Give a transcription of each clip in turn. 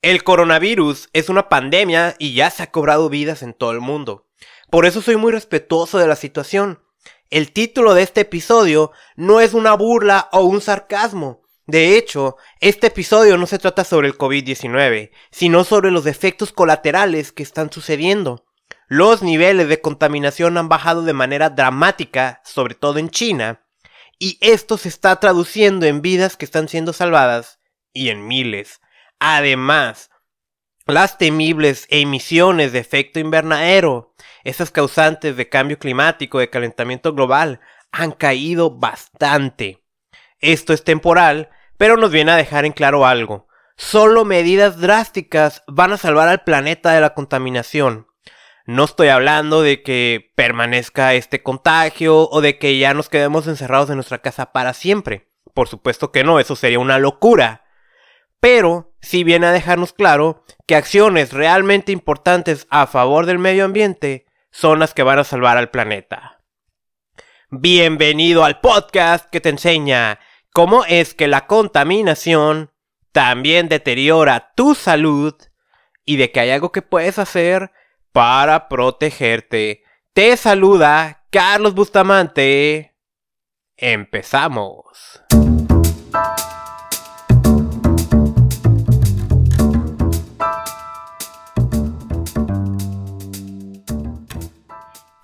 El coronavirus es una pandemia y ya se ha cobrado vidas en todo el mundo. Por eso soy muy respetuoso de la situación. El título de este episodio no es una burla o un sarcasmo. De hecho, este episodio no se trata sobre el COVID-19, sino sobre los efectos colaterales que están sucediendo. Los niveles de contaminación han bajado de manera dramática, sobre todo en China, y esto se está traduciendo en vidas que están siendo salvadas y en miles. Además, las temibles emisiones de efecto invernadero, esas causantes de cambio climático, de calentamiento global, han caído bastante. Esto es temporal, pero nos viene a dejar en claro algo. Solo medidas drásticas van a salvar al planeta de la contaminación. No estoy hablando de que permanezca este contagio o de que ya nos quedemos encerrados en nuestra casa para siempre. Por supuesto que no, eso sería una locura pero sí viene a dejarnos claro que acciones realmente importantes a favor del medio ambiente son las que van a salvar al planeta. Bienvenido al podcast que te enseña cómo es que la contaminación también deteriora tu salud y de que hay algo que puedes hacer para protegerte. Te saluda Carlos Bustamante. Empezamos.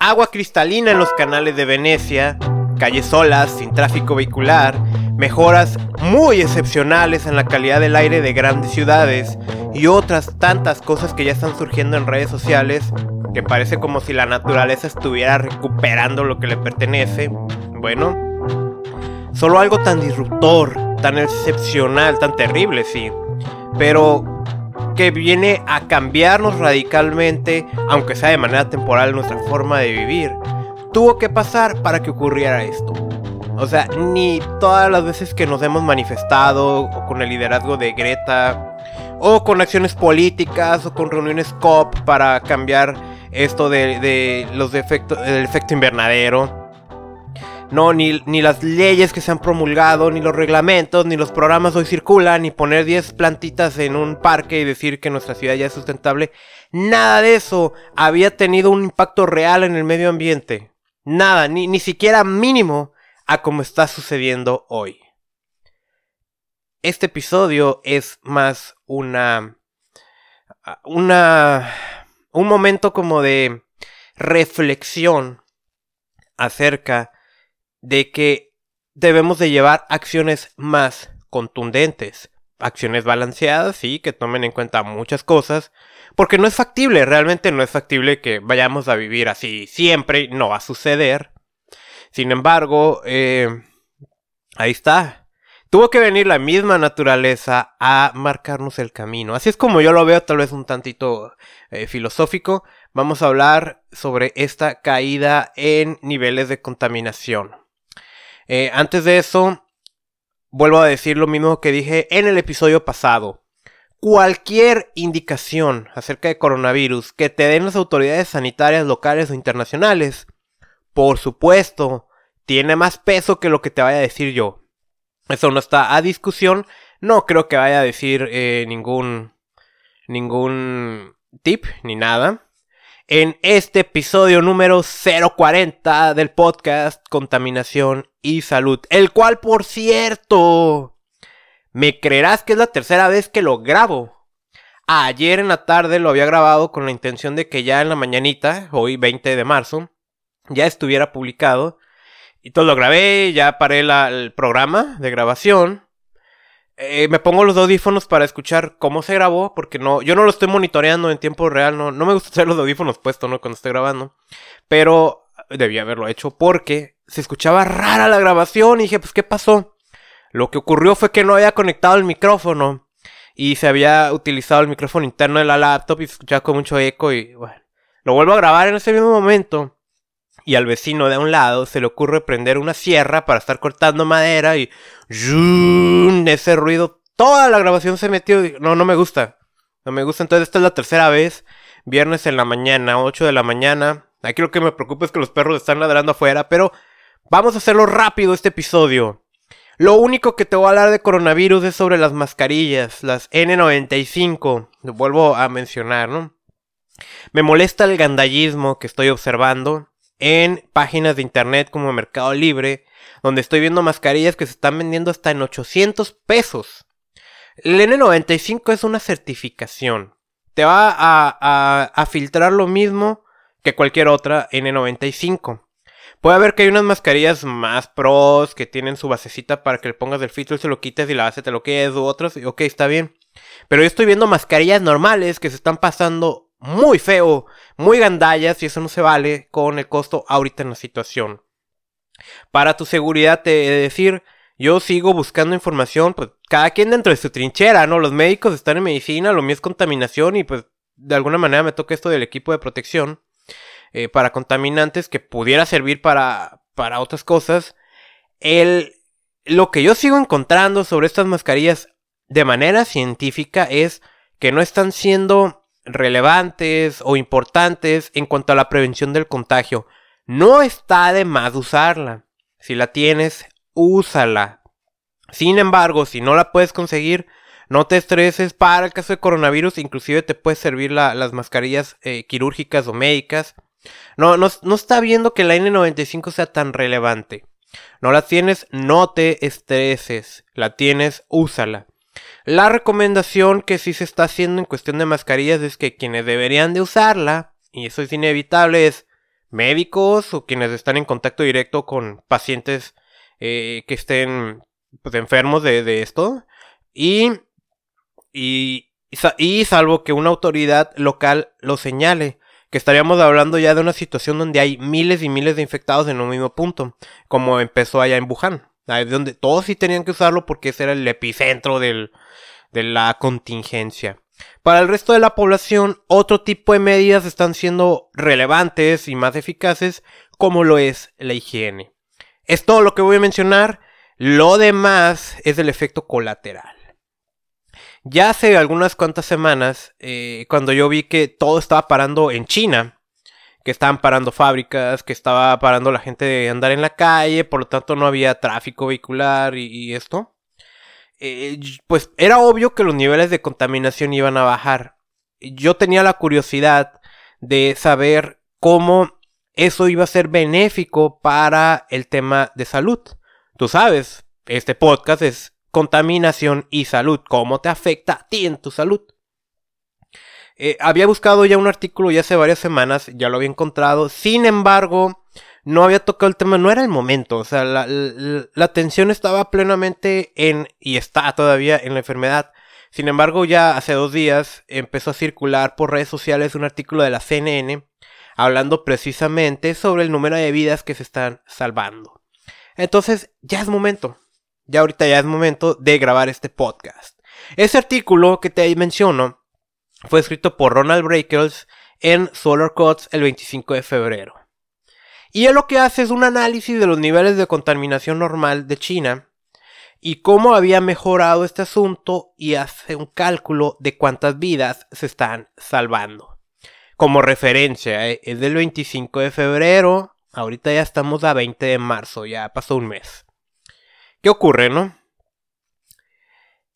Agua cristalina en los canales de Venecia, calles solas, sin tráfico vehicular, mejoras muy excepcionales en la calidad del aire de grandes ciudades y otras tantas cosas que ya están surgiendo en redes sociales que parece como si la naturaleza estuviera recuperando lo que le pertenece. Bueno, solo algo tan disruptor, tan excepcional, tan terrible, sí. Pero que viene a cambiarnos radicalmente, aunque sea de manera temporal, nuestra forma de vivir, tuvo que pasar para que ocurriera esto. O sea, ni todas las veces que nos hemos manifestado, o con el liderazgo de Greta, o con acciones políticas, o con reuniones COP para cambiar esto de, los defectos, del efecto invernadero, no, ni, ni, las leyes que se han promulgado, ni los reglamentos, ni los programas hoy circulan, ni poner 10 plantitas en un parque y decir que nuestra ciudad ya es sustentable. Nada de eso había tenido un impacto real en el medio ambiente. Nada, ni, ni siquiera mínimo a como está sucediendo hoy. Este episodio es más una... una... un momento como de reflexión acerca de que debemos de llevar acciones más contundentes, acciones balanceadas, sí, que tomen en cuenta muchas cosas, porque no es factible, realmente no es factible que vayamos a vivir así siempre, no va a suceder. Sin embargo, eh, ahí está. Tuvo que venir la misma naturaleza a marcarnos el camino. Así es como yo lo veo, tal vez un tantito eh, filosófico. Vamos a hablar sobre esta caída en niveles de contaminación. Eh, antes de eso, vuelvo a decir lo mismo que dije en el episodio pasado. Cualquier indicación acerca de coronavirus que te den las autoridades sanitarias locales o internacionales, por supuesto, tiene más peso que lo que te vaya a decir yo. Eso no está a discusión. No creo que vaya a decir eh, ningún ningún tip ni nada en este episodio número 040 del podcast Contaminación y Salud, el cual por cierto, me creerás que es la tercera vez que lo grabo. Ayer en la tarde lo había grabado con la intención de que ya en la mañanita, hoy 20 de marzo, ya estuviera publicado. Y todo lo grabé, ya paré el programa de grabación. Eh, me pongo los audífonos para escuchar cómo se grabó, porque no, yo no lo estoy monitoreando en tiempo real, no, no me gusta tener los audífonos puestos, ¿no? Cuando estoy grabando. Pero debía haberlo hecho porque se escuchaba rara la grabación y dije, pues, ¿qué pasó? Lo que ocurrió fue que no había conectado el micrófono y se había utilizado el micrófono interno de la laptop y se escuchaba con mucho eco y bueno. Lo vuelvo a grabar en ese mismo momento y al vecino de un lado se le ocurre prender una sierra para estar cortando madera y ese ruido, toda la grabación se metió. No, no me gusta. No me gusta. Entonces esta es la tercera vez. Viernes en la mañana, 8 de la mañana. Aquí lo que me preocupa es que los perros están ladrando afuera, pero vamos a hacerlo rápido este episodio. Lo único que te voy a hablar de coronavirus es sobre las mascarillas, las N95, lo vuelvo a mencionar, ¿no? Me molesta el gandallismo que estoy observando en páginas de internet como Mercado Libre, donde estoy viendo mascarillas que se están vendiendo hasta en 800 pesos. El N95 es una certificación. Te va a, filtrar lo mismo que cualquier otra N95. Puede haber que hay unas mascarillas más pros que tienen su basecita para que le pongas el filtro y se lo quites y la base te lo quedes u otras. Y ok, está bien. Pero yo estoy viendo mascarillas normales que se están pasando muy feo, muy gandallas y eso no se vale con el costo ahorita en la situación. Para tu seguridad te he de decir, yo sigo buscando información, pues cada quien dentro de su trinchera, ¿no? Los médicos están en medicina, lo mío es contaminación y pues de alguna manera me toca esto del equipo de protección. Eh, para contaminantes que pudiera servir para, para otras cosas. El, lo que yo sigo encontrando sobre estas mascarillas de manera científica es que no están siendo relevantes o importantes en cuanto a la prevención del contagio. No está de más usarla. Si la tienes, úsala. Sin embargo, si no la puedes conseguir, no te estreses. Para el caso de coronavirus, inclusive te puede servir las mascarillas eh, quirúrgicas o médicas. No, no, no está viendo que la N95 sea tan relevante. No la tienes, no te estreses. La tienes, úsala. La recomendación que sí se está haciendo en cuestión de mascarillas es que quienes deberían de usarla, y eso es inevitable, es médicos o quienes están en contacto directo con pacientes eh, que estén pues, enfermos de, de esto. Y, y, y salvo que una autoridad local lo señale que estaríamos hablando ya de una situación donde hay miles y miles de infectados en un mismo punto, como empezó allá en Wuhan, donde todos sí tenían que usarlo porque ese era el epicentro de la contingencia. Para el resto de la población, otro tipo de medidas están siendo relevantes y más eficaces, como lo es la higiene. Es todo lo que voy a mencionar. Lo demás es el efecto colateral. Ya hace algunas cuantas semanas, eh, cuando yo vi que todo estaba parando en China, que estaban parando fábricas, que estaba parando la gente de andar en la calle, por lo tanto no había tráfico vehicular y, esto, eh, pues era obvio que los niveles de contaminación iban a bajar. Yo tenía la curiosidad de saber cómo eso iba a ser benéfico para el tema de salud. Tú sabes, este podcast es contaminación y salud. ¿Cómo te afecta a ti en tu salud? Eh, había buscado ya un artículo ya hace varias semanas, ya lo había encontrado. Sin embargo, no había tocado el tema, no era el momento. O sea, la, atención estaba plenamente en, y está todavía en la enfermedad. Sin embargo, ya hace dos días empezó a circular por redes sociales un artículo de la CNN hablando precisamente sobre el número de vidas que se están salvando. Entonces, ya es momento ya ahorita ya es momento de grabar este podcast. Ese artículo que te menciono fue escrito por Ronald Breakers en Solar Cuts el 25 de febrero. Y él lo que hace es un análisis de los niveles de contaminación normal de China y cómo había mejorado este asunto y hace un cálculo de cuántas vidas se están salvando. Como referencia, eh, es del 25 de febrero, ahorita ya estamos a 20 de marzo, ya pasó un mes. ¿Qué ocurre, no?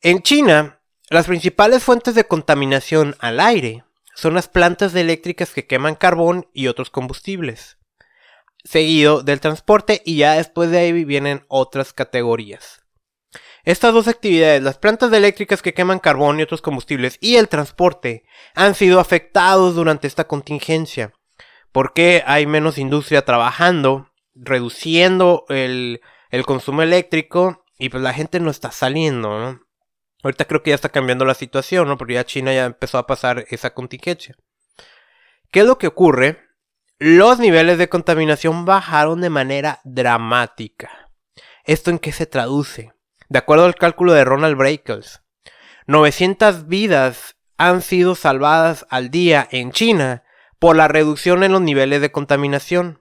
En China, las principales fuentes de contaminación al aire son las plantas eléctricas que queman carbón y otros combustibles, seguido del transporte y ya después de ahí vienen otras categorías. Estas dos actividades, las plantas eléctricas que queman carbón y otros combustibles y el transporte, han sido afectados durante esta contingencia, porque hay menos industria trabajando, reduciendo el, consumo eléctrico y pues la gente no está saliendo, ¿no? Ahorita creo que ya está cambiando la situación, ¿no? Porque ya China ya empezó a pasar esa contingencia. ¿Qué es lo que ocurre? Los niveles de contaminación bajaron de manera dramática. ¿Esto en qué se traduce? De acuerdo al cálculo de Ronald Breakles, 900 vidas han sido salvadas al día en China por la reducción en los niveles de contaminación.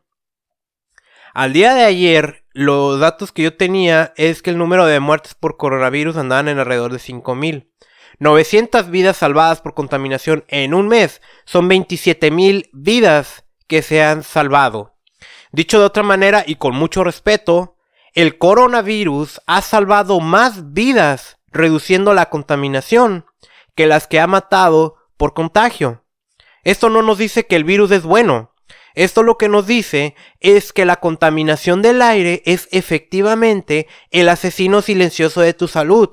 Al día de ayer, los datos que yo tenía es que el número de muertes por coronavirus andaban en alrededor de 5000. 900 vidas salvadas por contaminación en un mes son 27.000 vidas que se han salvado. Dicho de otra manera y con mucho respeto, el coronavirus ha salvado más vidas reduciendo la contaminación que las que ha matado por contagio. Esto no nos dice que el virus es bueno. Esto lo que nos dice es que la contaminación del aire es efectivamente el asesino silencioso de tu salud.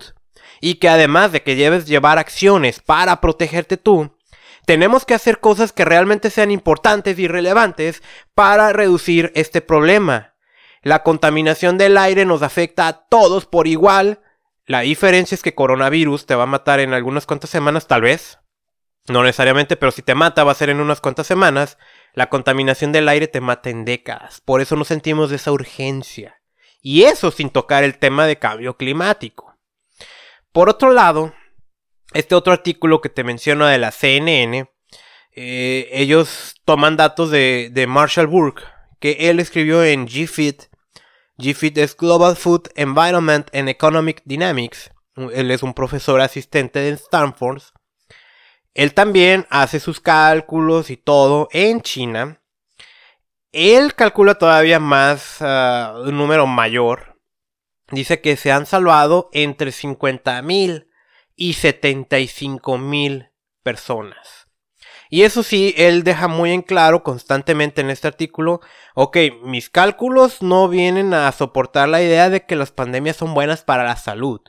Y que además de que debes llevar acciones para protegerte tú, tenemos que hacer cosas que realmente sean importantes y relevantes para reducir este problema. La contaminación del aire nos afecta a todos por igual. La diferencia es que coronavirus te va a matar en algunas cuantas semanas, tal vez. No necesariamente, pero si te mata va a ser en unas cuantas semanas. La contaminación del aire te mata en décadas. Por eso nos sentimos esa urgencia. Y eso sin tocar el tema de cambio climático. Por otro lado, este otro artículo que te menciono de la CNN, eh, ellos toman datos de, de Marshall Burke, que él escribió en GFIT. GFIT es Global Food Environment and Economic Dynamics. Él es un profesor asistente de Stanford. Él también hace sus cálculos y todo en China. Él calcula todavía más uh, un número mayor. Dice que se han salvado entre 50.000 y 75 mil personas. Y eso sí, él deja muy en claro constantemente en este artículo, ok, mis cálculos no vienen a soportar la idea de que las pandemias son buenas para la salud.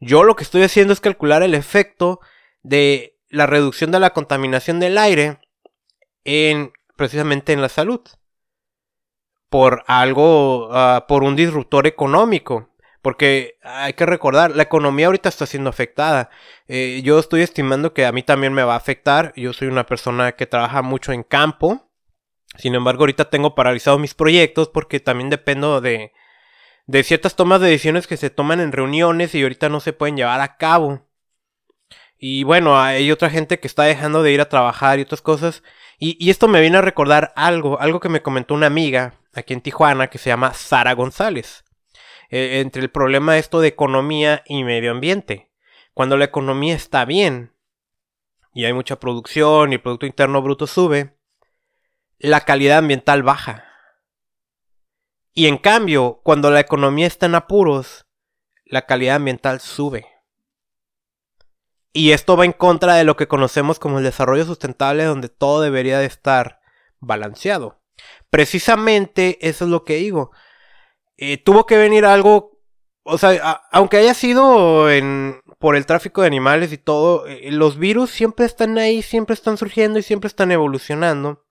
Yo lo que estoy haciendo es calcular el efecto de la reducción de la contaminación del aire en precisamente en la salud. Por algo, uh, por un disruptor económico. Porque hay que recordar, la economía ahorita está siendo afectada. Eh, yo estoy estimando que a mí también me va a afectar. Yo soy una persona que trabaja mucho en campo. Sin embargo, ahorita tengo paralizados mis proyectos porque también dependo de, de ciertas tomas de decisiones que se toman en reuniones y ahorita no se pueden llevar a cabo. Y bueno, hay otra gente que está dejando de ir a trabajar y otras cosas. Y, esto me viene a recordar algo, algo que me comentó una amiga aquí en Tijuana que se llama Sara González. Eh, entre el problema esto de economía y medio ambiente. Cuando la economía está bien y hay mucha producción y el Producto Interno Bruto sube, la calidad ambiental baja. Y en cambio, cuando la economía está en apuros, la calidad ambiental sube. Y esto va en contra de lo que conocemos como el desarrollo sustentable donde todo debería de estar balanceado. Precisamente eso es lo que digo. Eh, tuvo que venir algo, o sea, aunque haya sido en, por el tráfico de animales y todo, eh, los virus siempre están ahí, siempre están surgiendo y siempre están evolucionando.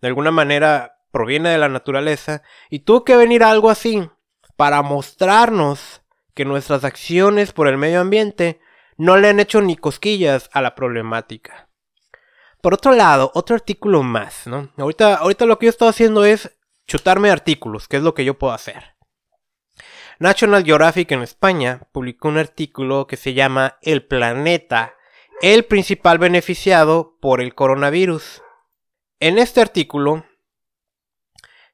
De alguna manera proviene de la naturaleza y tuvo que venir algo así para mostrarnos que nuestras acciones por el medio ambiente no le han hecho ni cosquillas a la problemática. Por otro lado, otro artículo más, ¿no? Ahorita, ahorita lo que yo estoy haciendo es chutarme artículos, que es lo que yo puedo hacer. National Geographic en España publicó un artículo que se llama El planeta, el principal beneficiado por el coronavirus. En este artículo,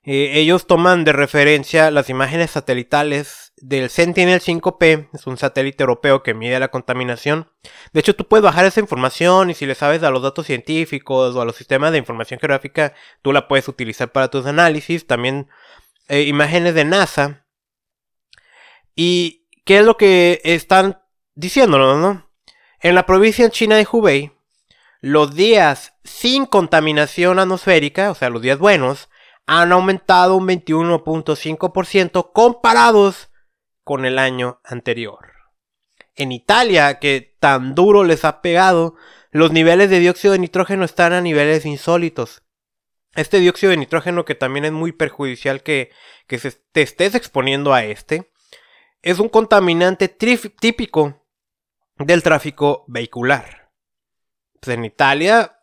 eh, ellos toman de referencia las imágenes satelitales del Sentinel 5P, es un satélite europeo que mide la contaminación. De hecho, tú puedes bajar esa información y si le sabes a los datos científicos o a los sistemas de información geográfica, tú la puedes utilizar para tus análisis. También eh, imágenes de NASA. ¿Y qué es lo que están diciéndonos, no? En la provincia china de Hubei, los días sin contaminación atmosférica, o sea, los días buenos, han aumentado un 21.5% comparados con el año anterior. En Italia, que tan duro les ha pegado, los niveles de dióxido de nitrógeno están a niveles insólitos. Este dióxido de nitrógeno, que también es muy perjudicial que, que se te estés exponiendo a este, es un contaminante típico del tráfico vehicular. Pues en Italia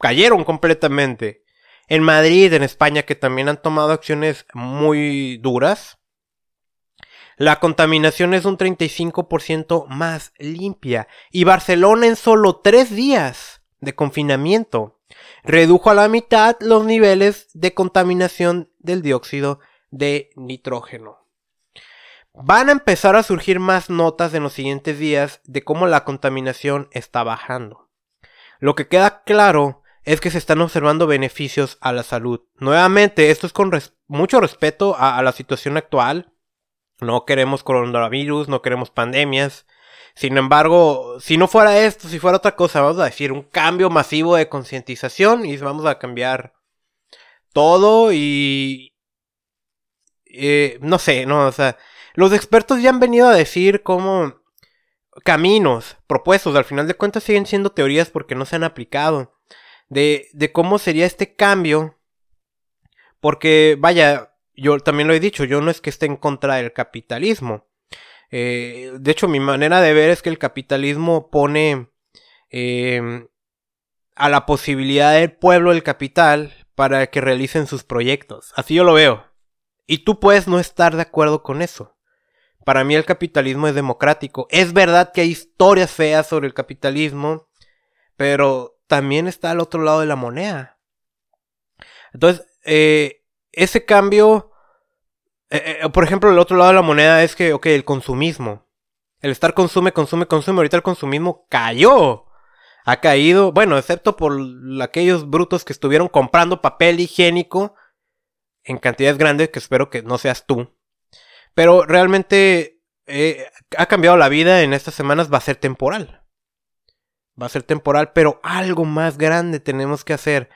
cayeron completamente. En Madrid, en España, que también han tomado acciones muy duras, la contaminación es un 35% más limpia. Y Barcelona en solo tres días de confinamiento redujo a la mitad los niveles de contaminación del dióxido de nitrógeno. Van a empezar a surgir más notas en los siguientes días de cómo la contaminación está bajando. Lo que queda claro es que se están observando beneficios a la salud. Nuevamente, esto es con mucho respeto a, la situación actual. No queremos coronavirus, no queremos pandemias. Sin embargo, si no fuera esto, si fuera otra cosa, vamos a decir un cambio masivo de concientización y vamos a cambiar todo y... Eh, no sé, no, o sea, los expertos ya han venido a decir cómo caminos propuestos, al final de cuentas siguen siendo teorías porque no se han aplicado, de, de cómo sería este cambio, porque vaya, yo también lo he dicho, yo no es que esté en contra del capitalismo. Eh, de hecho, mi manera de ver es que el capitalismo pone eh, a la posibilidad del pueblo el capital para que realicen sus proyectos. Así yo lo veo. Y tú puedes no estar de acuerdo con eso. Para mí el capitalismo es democrático. Es verdad que hay historias feas sobre el capitalismo, pero también está al otro lado de la moneda. Entonces, eh, ese cambio, eh, eh, por ejemplo, el otro lado de la moneda es que, ok, el consumismo. El estar consume, consume, consume. Ahorita el consumismo cayó. Ha caído, bueno, excepto por aquellos brutos que estuvieron comprando papel higiénico en cantidades grandes, que espero que no seas tú. Pero realmente eh, ha cambiado la vida en estas semanas, va a ser temporal. Va a ser temporal, pero algo más grande tenemos que hacer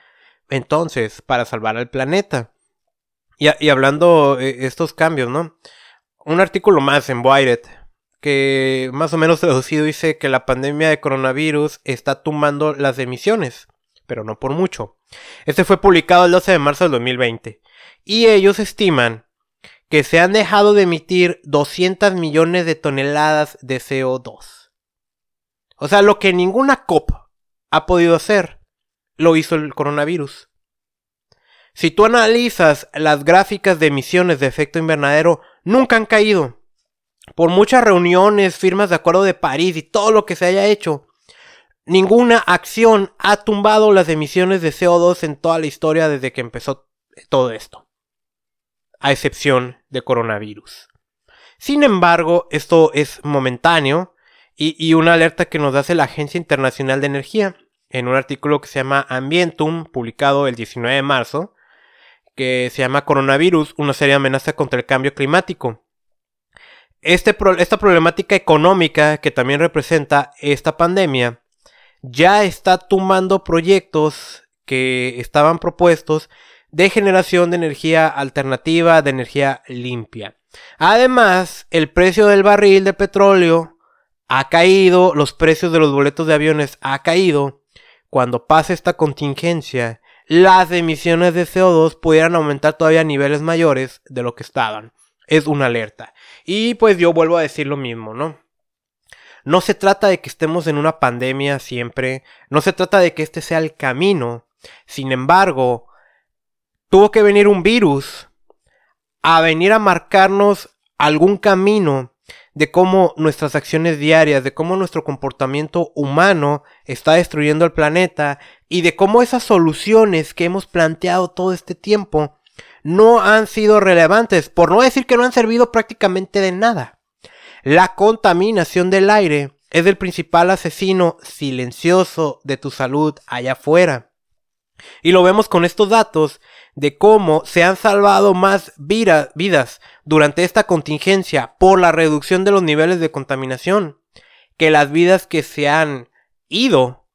entonces para salvar al planeta. Y, hablando de estos cambios, ¿no? Un artículo más en Wired que más o menos traducido dice que la pandemia de coronavirus está tumbando las emisiones, pero no por mucho. Este fue publicado el 12 de marzo del 2020 y ellos estiman que se han dejado de emitir 200 millones de toneladas de CO2. O sea, lo que ninguna COP ha podido hacer, lo hizo el coronavirus. Si tú analizas las gráficas de emisiones de efecto invernadero, nunca han caído. Por muchas reuniones, firmas de acuerdo de París y todo lo que se haya hecho, ninguna acción ha tumbado las emisiones de CO2 en toda la historia desde que empezó todo esto a excepción de coronavirus. Sin embargo, esto es momentáneo y, una alerta que nos hace la Agencia Internacional de Energía en un artículo que se llama Ambientum, publicado el 19 de marzo, que se llama Coronavirus, una seria amenaza contra el cambio climático. Este esta problemática económica que también representa esta pandemia ya está tumbando proyectos que estaban propuestos de generación de energía alternativa, de energía limpia. Además, el precio del barril de petróleo ha caído, los precios de los boletos de aviones ha caído. Cuando pase esta contingencia, las emisiones de CO2 pudieran aumentar todavía a niveles mayores de lo que estaban. Es una alerta. Y pues yo vuelvo a decir lo mismo, ¿no? No se trata de que estemos en una pandemia siempre, no se trata de que este sea el camino. Sin embargo, tuvo que venir un virus a venir a marcarnos algún camino de cómo nuestras acciones diarias, de cómo nuestro comportamiento humano está destruyendo el planeta y de cómo esas soluciones que hemos planteado todo este tiempo no han sido relevantes, por no decir que no han servido prácticamente de nada. La contaminación del aire es el principal asesino silencioso de tu salud allá afuera. Y lo vemos con estos datos de cómo se han salvado más vidas durante esta contingencia por la reducción de los niveles de contaminación que las vidas que se han ido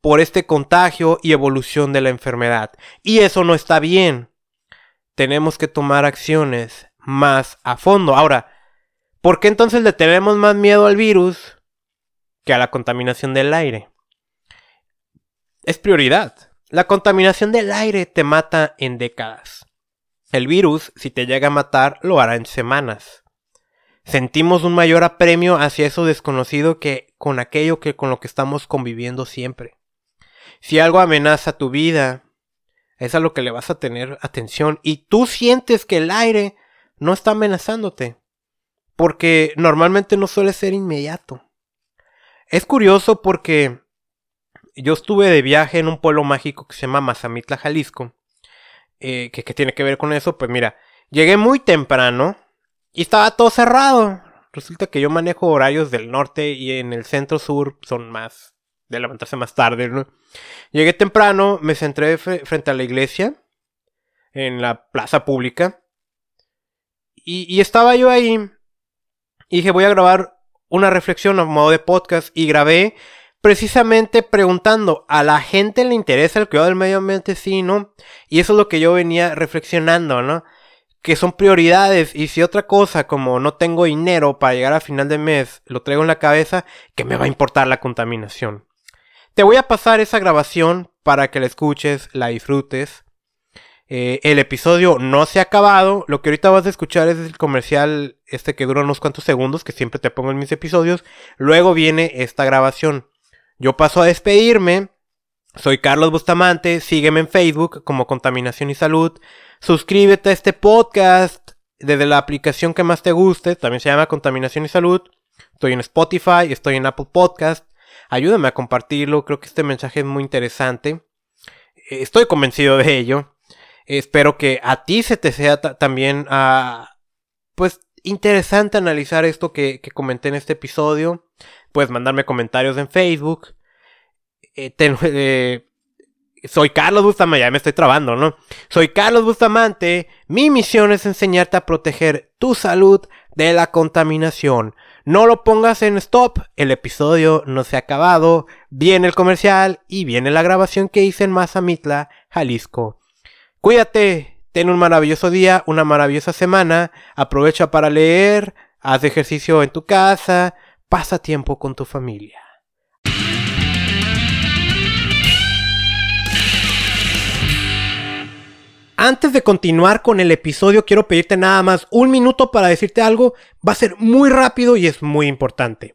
por este contagio y evolución de la enfermedad. Y eso no está bien. Tenemos que tomar acciones más a fondo. Ahora, ¿por qué entonces le tenemos más miedo al virus que a la contaminación del aire? Es prioridad. La contaminación del aire te mata en décadas. El virus, si te llega a matar, lo hará en semanas. Sentimos un mayor apremio hacia eso desconocido que con aquello que con lo que estamos conviviendo siempre. Si algo amenaza tu vida, es a lo que le vas a tener atención y tú sientes que el aire no está amenazándote, porque normalmente no suele ser inmediato. Es curioso porque yo estuve de viaje en un pueblo mágico que se llama Mazamitla, Jalisco. Eh, ¿qué, tiene que ver con eso? Pues mira, llegué muy temprano y estaba todo cerrado. Resulta que yo manejo horarios del norte y en el centro sur son más de levantarse más tarde. Llegué temprano, me centré frente a la iglesia, en la plaza pública, y, estaba yo ahí, y dije, voy a grabar una reflexión a modo de podcast, y grabé precisamente preguntando, ¿a la gente le interesa el cuidado del medio ambiente? Sí, ¿no? Y eso es lo que yo venía reflexionando, ¿no? Que son prioridades y si otra cosa como no tengo dinero para llegar a final de mes lo traigo en la cabeza, ¿qué me va a importar la contaminación? Te voy a pasar esa grabación para que la escuches, la disfrutes. Eh, el episodio no se ha acabado. Lo que ahorita vas a escuchar es el comercial este que dura unos cuantos segundos que siempre te pongo en mis episodios. Luego viene esta grabación. Yo paso a despedirme. Soy Carlos Bustamante. Sígueme en Facebook como Contaminación y Salud. Suscríbete a este podcast desde la aplicación que más te guste. También se llama Contaminación y Salud. Estoy en Spotify, estoy en Apple Podcast. Ayúdame a compartirlo, creo que este mensaje es muy interesante. Eh, estoy convencido de ello. Espero que a ti se te sea también ah, pues interesante analizar esto que, comenté en este episodio. Puedes mandarme comentarios en Facebook. Eh, eh, soy Carlos Bustamante, ya me estoy trabando, ¿no? Soy Carlos Bustamante. Mi misión es enseñarte a proteger tu salud de la contaminación. No lo pongas en stop, el episodio no se ha acabado, viene el comercial y viene la grabación que hice en Mazamitla, Jalisco. Cuídate, ten un maravilloso día, una maravillosa semana, aprovecha para leer, haz ejercicio en tu casa, pasa tiempo con tu familia. Antes de continuar con el episodio, quiero pedirte nada más un minuto para decirte algo. Va a ser muy rápido y es muy importante.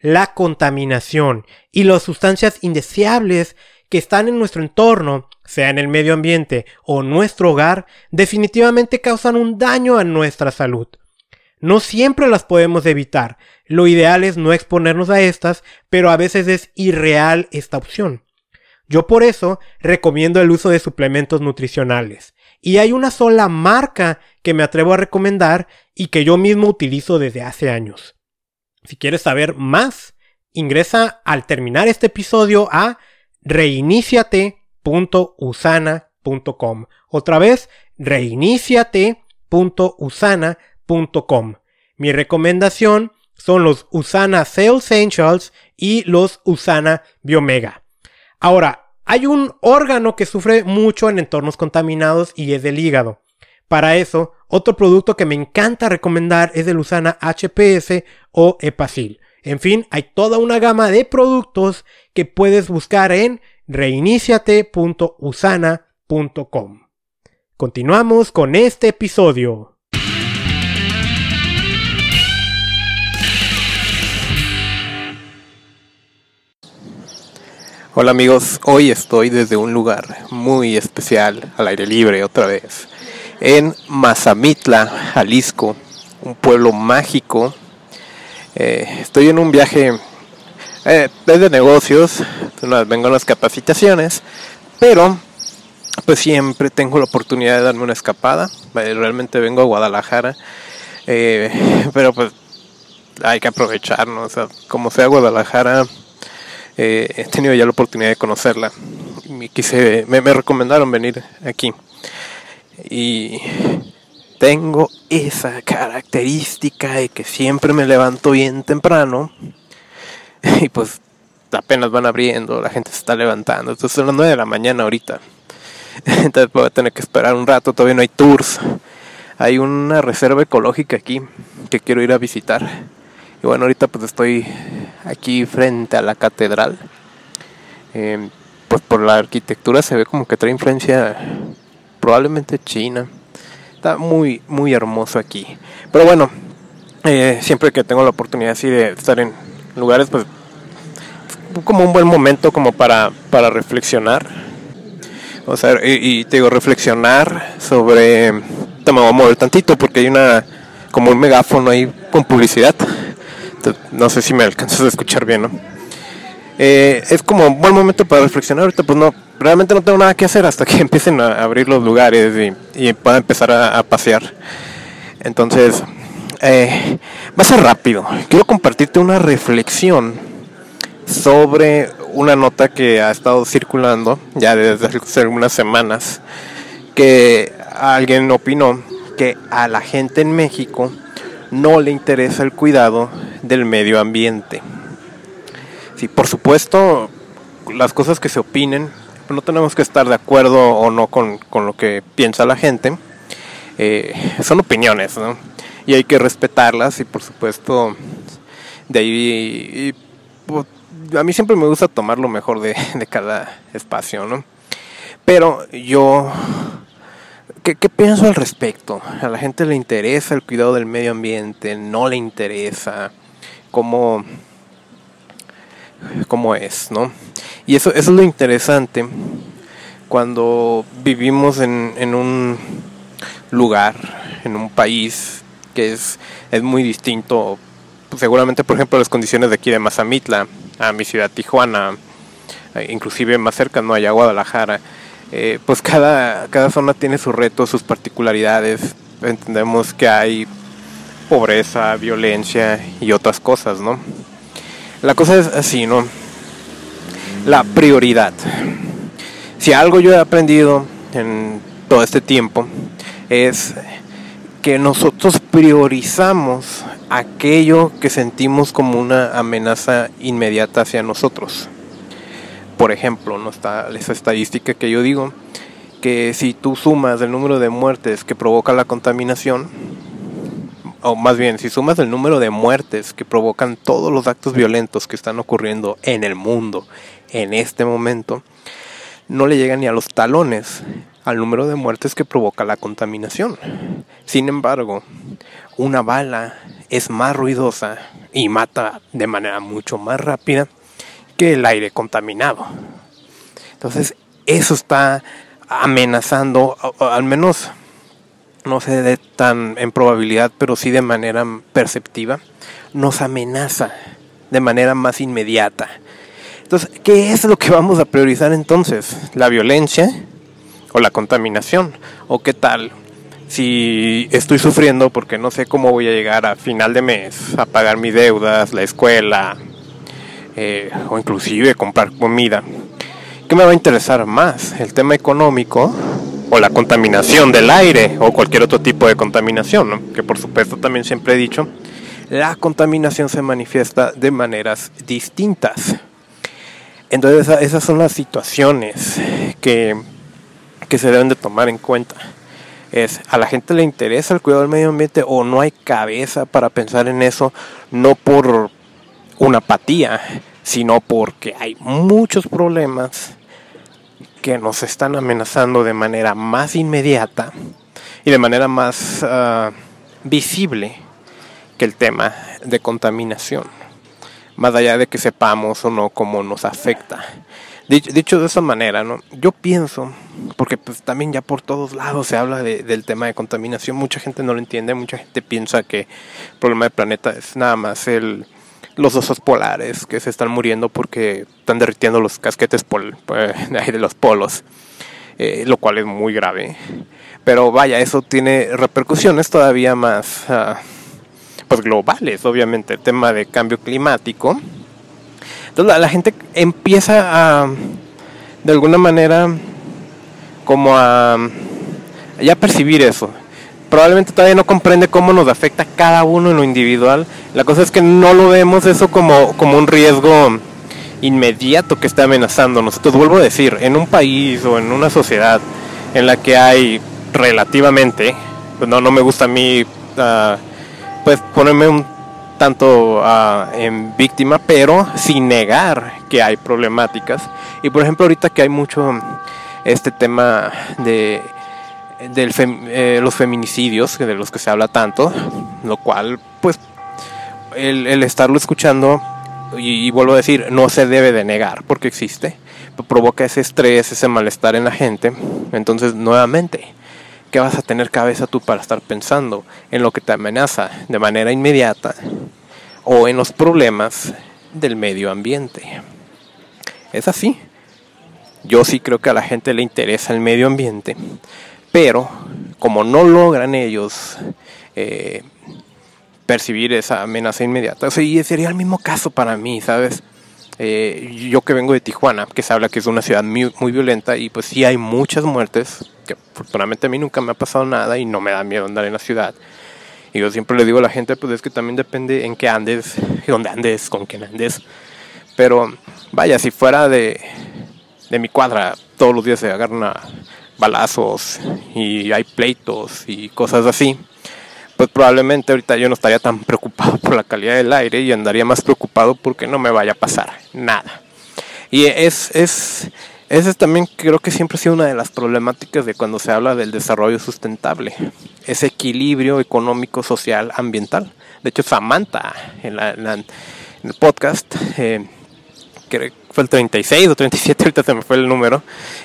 La contaminación y las sustancias indeseables que están en nuestro entorno, sea en el medio ambiente o nuestro hogar, definitivamente causan un daño a nuestra salud. No siempre las podemos evitar. Lo ideal es no exponernos a estas, pero a veces es irreal esta opción. Yo por eso recomiendo el uso de suplementos nutricionales. Y hay una sola marca que me atrevo a recomendar y que yo mismo utilizo desde hace años. Si quieres saber más, ingresa al terminar este episodio a reiniciate.usana.com. Otra vez, reiniciate.usana.com. Mi recomendación son los Usana Sales Essentials y los Usana Biomega. Ahora, hay un órgano que sufre mucho en entornos contaminados y es el hígado. Para eso, otro producto que me encanta recomendar es el Usana HPS o Epacil. En fin, hay toda una gama de productos que puedes buscar en reiniciate.usana.com. Continuamos con este episodio. Hola amigos, hoy estoy desde un lugar muy especial, al aire libre otra vez, en Mazamitla, Jalisco, un pueblo mágico. Eh, estoy en un viaje eh, de negocios, vengo a las capacitaciones, pero pues siempre tengo la oportunidad de darme una escapada. Eh, realmente vengo a Guadalajara, eh, pero pues hay que aprovecharnos, como sea Guadalajara eh, he tenido ya la oportunidad de conocerla. Me, quise, me, recomendaron venir aquí. Y tengo esa característica de que siempre me levanto bien temprano. Y pues apenas van abriendo, la gente se está levantando. Entonces son las 9 de la mañana ahorita. Entonces voy a tener que esperar un rato, todavía no hay tours. Hay una reserva ecológica aquí que quiero ir a visitar. Y bueno, ahorita pues estoy aquí frente a la catedral. Em, pues por la arquitectura se ve como que trae influencia probablemente china. Está muy, muy hermoso aquí. Pero bueno, eh, siempre que tengo la oportunidad así de estar en lugares, pues como un buen momento como para, para reflexionar. O sea, y, te digo, reflexionar sobre... Te me voy a mover tantito porque hay una como un megáfono ahí con publicidad. No sé si me alcanzas a escuchar bien, ¿no? Eh, es como un buen momento para reflexionar. Ahorita, pues no, realmente no tengo nada que hacer hasta que empiecen a abrir los lugares y, pueda empezar a, pasear. Entonces, eh, va a ser rápido. Quiero compartirte una reflexión sobre una nota que ha estado circulando ya desde hace algunas semanas, que alguien opinó que a la gente en México no le interesa el cuidado del medio ambiente. Sí, por supuesto, las cosas que se opinen, no tenemos que estar de acuerdo o no con, lo que piensa la gente. Eh, son opiniones, ¿no? Y hay que respetarlas y por supuesto de ahí... Pues, a mí siempre me gusta tomar lo mejor de, de cada espacio, ¿no? Pero yo ¿Qué, pienso al respecto? A la gente le interesa el cuidado del medio ambiente, no le interesa cómo, cómo es, ¿no? Y eso, es lo interesante cuando vivimos en, en un lugar, en un país que es, es muy distinto, seguramente por ejemplo las condiciones de aquí de Mazamitla, a mi ciudad Tijuana, inclusive más cerca, no allá Guadalajara eh, pues cada, cada zona tiene sus retos, sus particularidades. Entendemos que hay pobreza, violencia y otras cosas, ¿no? La cosa es así, ¿no? La prioridad. Si algo yo he aprendido en todo este tiempo es que nosotros priorizamos aquello que sentimos como una amenaza inmediata hacia nosotros por ejemplo, no está esa estadística que yo digo, que si tú sumas el número de muertes que provoca la contaminación, o más bien, si sumas el número de muertes que provocan todos los actos violentos que están ocurriendo en el mundo en este momento, no le llega ni a los talones al número de muertes que provoca la contaminación. Sin embargo, una bala es más ruidosa y mata de manera mucho más rápida que el aire contaminado. Entonces, eso está amenazando, al menos no sé de tan en probabilidad, pero sí de manera perceptiva, nos amenaza de manera más inmediata. Entonces, ¿qué es lo que vamos a priorizar entonces? ¿La violencia o la contaminación? ¿O qué tal si estoy sufriendo porque no sé cómo voy a llegar a final de mes a pagar mis deudas, la escuela, eh, o inclusive comprar comida. ¿Qué me va a interesar más? ¿El tema económico o la contaminación del aire o cualquier otro tipo de contaminación? Que por supuesto también siempre he dicho, la contaminación se manifiesta de maneras distintas. Entonces esas son las situaciones que, que se deben de tomar en cuenta. Es, a la gente le interesa el cuidado del medio ambiente o no hay cabeza para pensar en eso, no por una apatía, sino porque hay muchos problemas que nos están amenazando de manera más inmediata y de manera más ah, visible que el tema de contaminación, más allá de que sepamos o no cómo nos afecta. Dicho, de esa manera, ¿no? yo pienso, porque pues también ya por todos lados se habla del tema de contaminación, mucha gente no lo entiende, mucha gente piensa que el problema del planeta es nada más el, los osos polares que se están muriendo porque están derritiendo los casquetes pol, de los polos, eh, lo cual es muy grave. Pero vaya, eso tiene repercusiones todavía más ah, pues globales, obviamente, el tema de cambio climático. Entonces la, gente empieza a, de alguna manera, como a ya percibir eso probablemente todavía no comprende cómo nos afecta cada uno en lo individual. La cosa es que no lo vemos eso como, como un riesgo inmediato que está amenazando. Nosotros vuelvo a decir, en un país o en una sociedad en la que hay relativamente, pues no, no me gusta a mí, uh, pues ponerme un tanto uh, en víctima, pero sin negar que hay problemáticas. Y por ejemplo, ahorita que hay mucho este tema de de eh, los feminicidios, de los que se habla tanto, lo cual, pues, el, estarlo escuchando, y, vuelvo a decir, no se debe de negar porque existe, provoca ese estrés, ese malestar en la gente, entonces, nuevamente, ¿qué vas a tener cabeza tú para estar pensando en lo que te amenaza de manera inmediata o en los problemas del medio ambiente? Es así. Yo sí creo que a la gente le interesa el medio ambiente pero como no logran ellos eh, percibir esa amenaza inmediata, o y sería el mismo caso para mí, ¿sabes? Eh, yo que vengo de Tijuana, que se habla que es una ciudad muy, muy, violenta y pues sí hay muchas muertes, que afortunadamente a mí nunca me ha pasado nada y no me da miedo andar en la ciudad. Y yo siempre le digo a la gente, pues es que también depende en qué andes, dónde andes, con quién andes. Pero vaya, si fuera de, de mi cuadra, todos los días se agarran balazos y hay pleitos y cosas así pues probablemente ahorita yo no estaría tan preocupado por la calidad del aire y andaría más preocupado porque no me vaya a pasar nada. Y es, es, esa también creo que siempre ha sido una de las problemáticas de cuando se habla del desarrollo sustentable, ese equilibrio económico, social, ambiental. De hecho, Samantha en, en el podcast eh, que fue el 36 o 37, ahorita se me fue el número,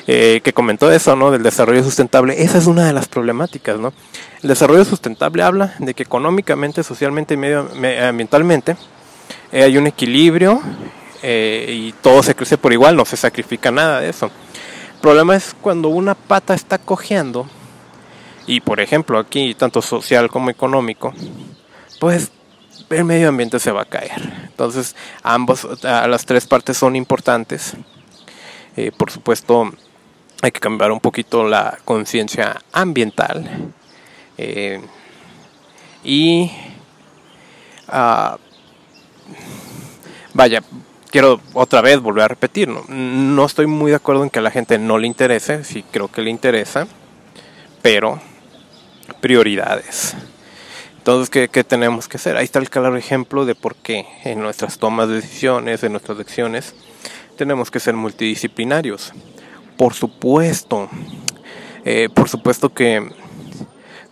eh, que comentó eso, ¿no? Del desarrollo sustentable. Esa es una de las problemáticas, ¿no? El desarrollo sustentable habla de que económicamente, socialmente y medioambientalmente eh, hay un equilibrio eh, y todo se crece por igual, no se sacrifica nada de eso. El problema es cuando una pata está cojeando, y por ejemplo aquí, tanto social como económico, pues el medio ambiente se va a caer. Entonces, ambos, las tres partes son importantes. Eh, por supuesto, hay que cambiar un poquito la conciencia ambiental. Eh, y ah, vaya, quiero otra vez volver a repetir, ¿no? no estoy muy de acuerdo en que a la gente no le interese, sí creo que le interesa, pero prioridades. Entonces, ¿qué, tenemos que hacer? Ahí está el claro ejemplo de por qué en nuestras tomas de decisiones, en nuestras lecciones, tenemos que ser multidisciplinarios. Por supuesto, eh, por supuesto que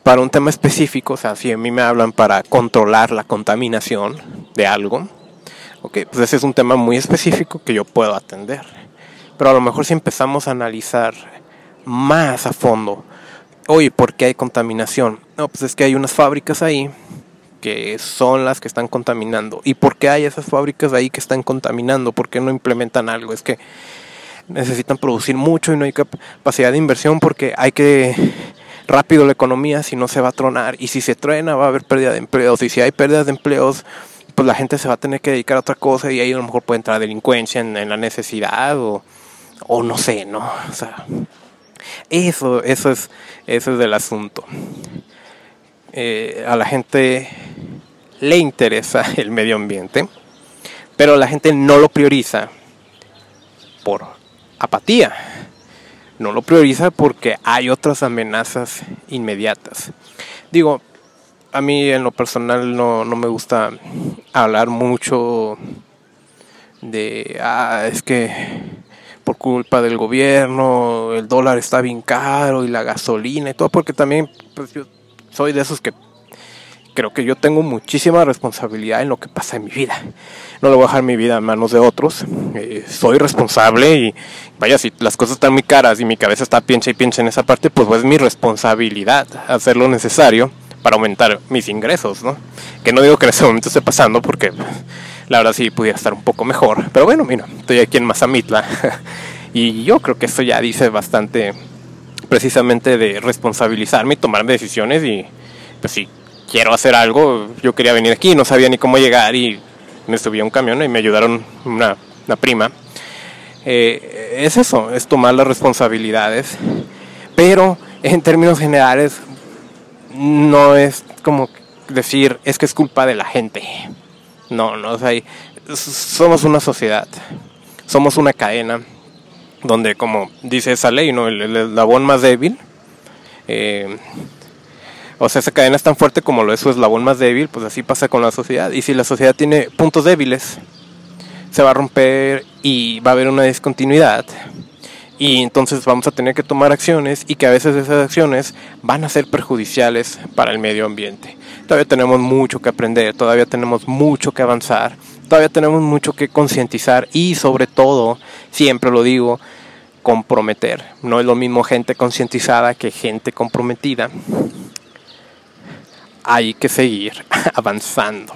para un tema específico, o sea, si a mí me hablan para controlar la contaminación de algo, ok, pues ese es un tema muy específico que yo puedo atender. Pero a lo mejor si empezamos a analizar más a fondo oye, ¿por qué hay contaminación? No, pues es que hay unas fábricas ahí que son las que están contaminando. ¿Y por qué hay esas fábricas ahí que están contaminando? ¿Por qué no implementan algo? Es que necesitan producir mucho y no hay capacidad de inversión porque hay que rápido la economía si no se va a tronar y si se truena va a haber pérdida de empleos y si hay pérdidas de empleos pues la gente se va a tener que dedicar a otra cosa y ahí a lo mejor puede entrar delincuencia en, la necesidad o, o no sé, ¿no? O sea, eso, eso es, eso es del asunto. Eh, a la gente le interesa el medio ambiente, pero la gente no lo prioriza por apatía. No lo prioriza porque hay otras amenazas inmediatas. Digo, a mí en lo personal no, no me gusta hablar mucho de, ah, es que por culpa del gobierno, el dólar está bien caro y la gasolina y todo, porque también pues yo soy de esos que creo que yo tengo muchísima responsabilidad en lo que pasa en mi vida. No le voy a dejar mi vida en manos de otros. Eh, soy responsable y vaya, si las cosas están muy caras y mi cabeza está piensa y piensa en esa parte, pues, pues es mi responsabilidad hacer lo necesario para aumentar mis ingresos, ¿no? Que no digo que en ese momento esté pasando porque la verdad sí pudiera estar un poco mejor. Pero bueno, mira, estoy aquí en Mazamitla y yo creo que esto ya dice bastante precisamente de responsabilizarme y tomar decisiones y pues si quiero hacer algo, yo quería venir aquí, no sabía ni cómo llegar y me subí a un camión y me ayudaron una, prima. Eh, es eso, es tomar las responsabilidades, pero en términos generales no es como decir es que es culpa de la gente. No, no, o sea, somos una sociedad, somos una cadena donde, como dice esa ley, ¿no? el, eslabón más débil, eh, o sea, esa cadena es tan fuerte como lo es su eslabón más débil, pues así pasa con la sociedad. Y si la sociedad tiene puntos débiles, se va a romper y va a haber una discontinuidad. Y entonces vamos a tener que tomar acciones y que a veces esas acciones van a ser perjudiciales para el medio ambiente. Todavía tenemos mucho que aprender, todavía tenemos mucho que avanzar, todavía tenemos mucho que concientizar y sobre todo, siempre lo digo, comprometer. No es lo mismo gente concientizada que gente comprometida. Hay que seguir avanzando.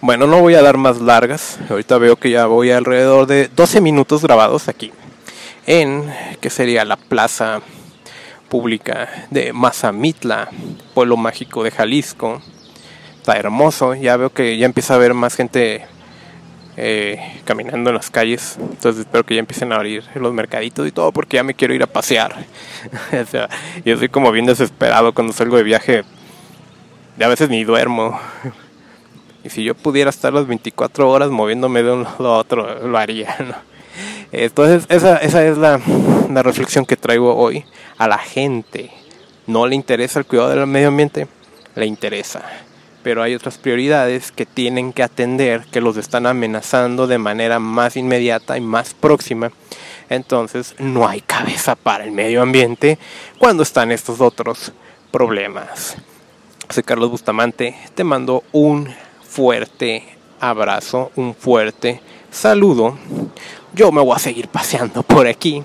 Bueno, no voy a dar más largas. Ahorita veo que ya voy alrededor de 12 minutos grabados aquí en que sería la plaza pública de Mazamitla, pueblo mágico de Jalisco. Está hermoso, ya veo que ya empieza a haber más gente eh, caminando en las calles. Entonces espero que ya empiecen a abrir los mercaditos y todo porque ya me quiero ir a pasear. o sea, yo soy como bien desesperado cuando salgo de viaje. Y a veces ni duermo. y si yo pudiera estar las 24 horas moviéndome de un lado a otro, lo haría. Entonces esa, esa es la, la reflexión que traigo hoy. A la gente no le interesa el cuidado del medio ambiente, le interesa pero hay otras prioridades que tienen que atender que los están amenazando de manera más inmediata y más próxima. Entonces no hay cabeza para el medio ambiente cuando están estos otros problemas. Soy Carlos Bustamante, te mando un fuerte abrazo, un fuerte saludo. Yo me voy a seguir paseando por aquí.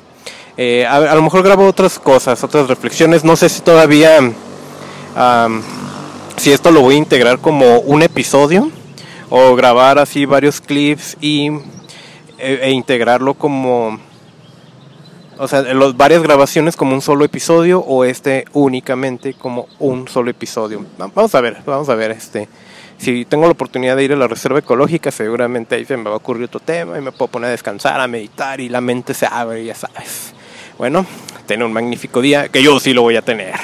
Eh, a, lo mejor grabo otras cosas, otras reflexiones. No sé si todavía si esto lo voy a integrar como un episodio o grabar así varios clips y e, e integrarlo como o sea, varias grabaciones como un solo episodio o este únicamente como un solo episodio. Vamos a ver, vamos a ver este si tengo la oportunidad de ir a la reserva ecológica, seguramente ahí se me va a ocurrir otro tema y me puedo poner a descansar, a meditar y la mente se abre, ya sabes. Bueno, ten un magnífico día, que yo sí lo voy a tener.